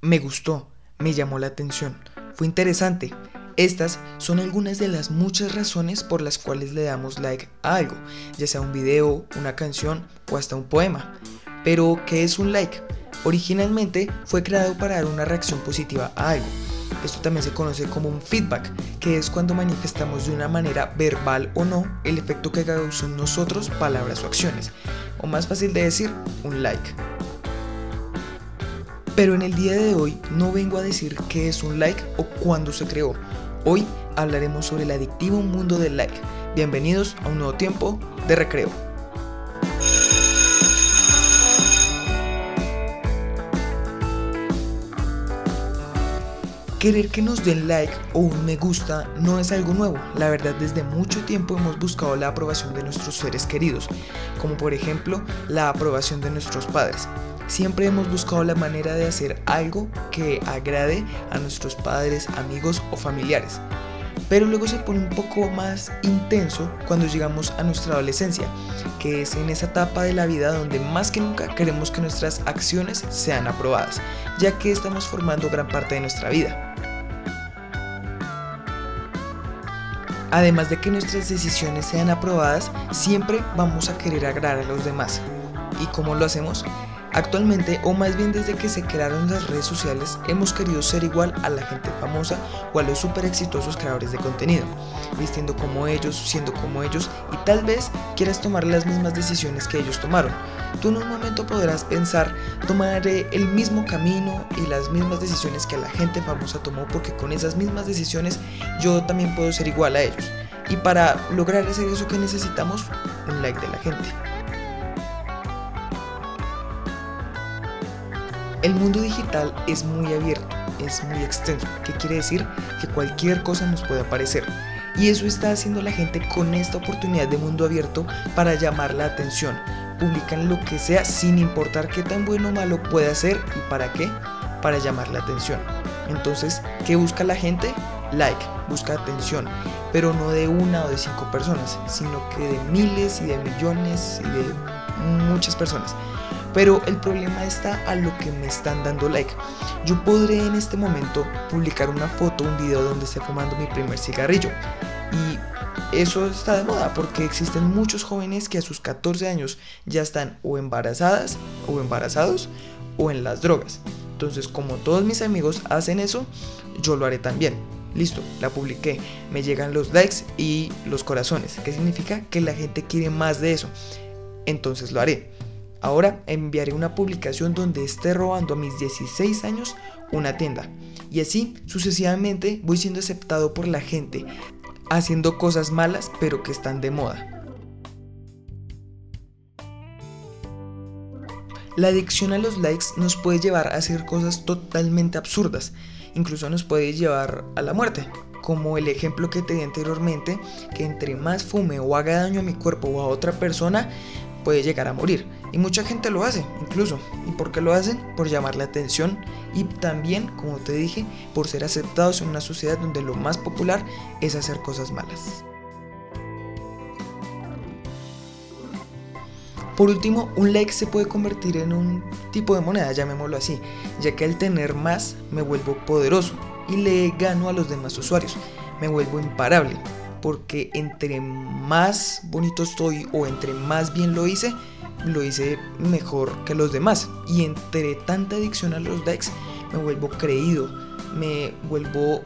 Me gustó, me llamó la atención, fue interesante. Estas son algunas de las muchas razones por las cuales le damos like a algo, ya sea un video, una canción o hasta un poema. Pero, ¿qué es un like? Originalmente fue creado para dar una reacción positiva a algo. Esto también se conoce como un feedback, que es cuando manifestamos de una manera verbal o no el efecto que causan nosotros palabras o acciones. O más fácil de decir, un like. Pero en el día de hoy no vengo a decir qué es un like o cuándo se creó. Hoy hablaremos sobre el adictivo mundo del like. Bienvenidos a un nuevo tiempo de recreo. Querer que nos den like o un me gusta no es algo nuevo. La verdad, desde mucho tiempo hemos buscado la aprobación de nuestros seres queridos, como por ejemplo la aprobación de nuestros padres. Siempre hemos buscado la manera de hacer algo que agrade a nuestros padres, amigos o familiares. Pero luego se pone un poco más intenso cuando llegamos a nuestra adolescencia, que es en esa etapa de la vida donde más que nunca queremos que nuestras acciones sean aprobadas, ya que estamos formando gran parte de nuestra vida. Además de que nuestras decisiones sean aprobadas, siempre vamos a querer agradar a los demás. ¿Y cómo lo hacemos? Actualmente, o más bien desde que se crearon las redes sociales, hemos querido ser igual a la gente famosa o a los super exitosos creadores de contenido, vistiendo como ellos, siendo como ellos y tal vez quieras tomar las mismas decisiones que ellos tomaron. Tú en un momento podrás pensar, tomaré el mismo camino y las mismas decisiones que la gente famosa tomó porque con esas mismas decisiones yo también puedo ser igual a ellos. Y para lograr hacer eso que necesitamos, un like de la gente. El mundo digital es muy abierto, es muy extenso, que quiere decir que cualquier cosa nos puede aparecer. Y eso está haciendo la gente con esta oportunidad de mundo abierto para llamar la atención. Publican lo que sea sin importar qué tan bueno o malo pueda ser y para qué, para llamar la atención. Entonces, ¿qué busca la gente? Like, busca atención, pero no de una o de cinco personas, sino que de miles y de millones y de muchas personas. Pero el problema está a lo que me están dando like. Yo podré en este momento publicar una foto, un video donde esté fumando mi primer cigarrillo. Y eso está de moda porque existen muchos jóvenes que a sus 14 años ya están o embarazadas o embarazados o en las drogas. Entonces, como todos mis amigos hacen eso, yo lo haré también. Listo, la publiqué. Me llegan los likes y los corazones. ¿Qué significa? Que la gente quiere más de eso. Entonces lo haré. Ahora enviaré una publicación donde esté robando a mis 16 años una tienda. Y así sucesivamente voy siendo aceptado por la gente, haciendo cosas malas pero que están de moda. La adicción a los likes nos puede llevar a hacer cosas totalmente absurdas, incluso nos puede llevar a la muerte, como el ejemplo que te di anteriormente, que entre más fume o haga daño a mi cuerpo o a otra persona, puede llegar a morir. Y mucha gente lo hace, incluso. ¿Y por qué lo hacen? Por llamar la atención y también, como te dije, por ser aceptados en una sociedad donde lo más popular es hacer cosas malas. Por último, un like se puede convertir en un tipo de moneda, llamémoslo así, ya que al tener más me vuelvo poderoso y le gano a los demás usuarios, me vuelvo imparable, porque entre más bonito estoy o entre más bien lo hice, lo hice mejor que los demás. Y entre tanta adicción a los likes, me vuelvo creído, me vuelvo,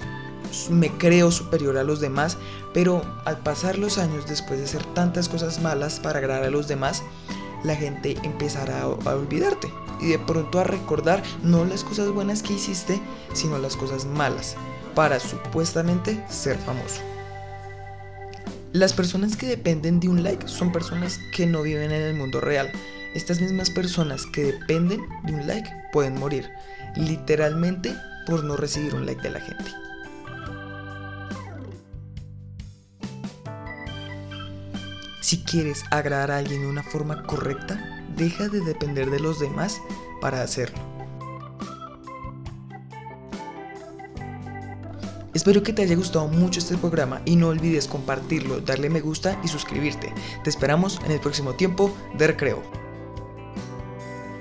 me creo superior a los demás. Pero al pasar los años, después de hacer tantas cosas malas para agradar a los demás, la gente empezará a, a olvidarte y de pronto a recordar no las cosas buenas que hiciste, sino las cosas malas, para supuestamente ser famoso. Las personas que dependen de un like son personas que no viven en el mundo real. Estas mismas personas que dependen de un like pueden morir, literalmente por no recibir un like de la gente. Si quieres agradar a alguien de una forma correcta, deja de depender de los demás para hacerlo. Espero que te haya gustado mucho este programa y no olvides compartirlo, darle me gusta y suscribirte. Te esperamos en el próximo tiempo de recreo.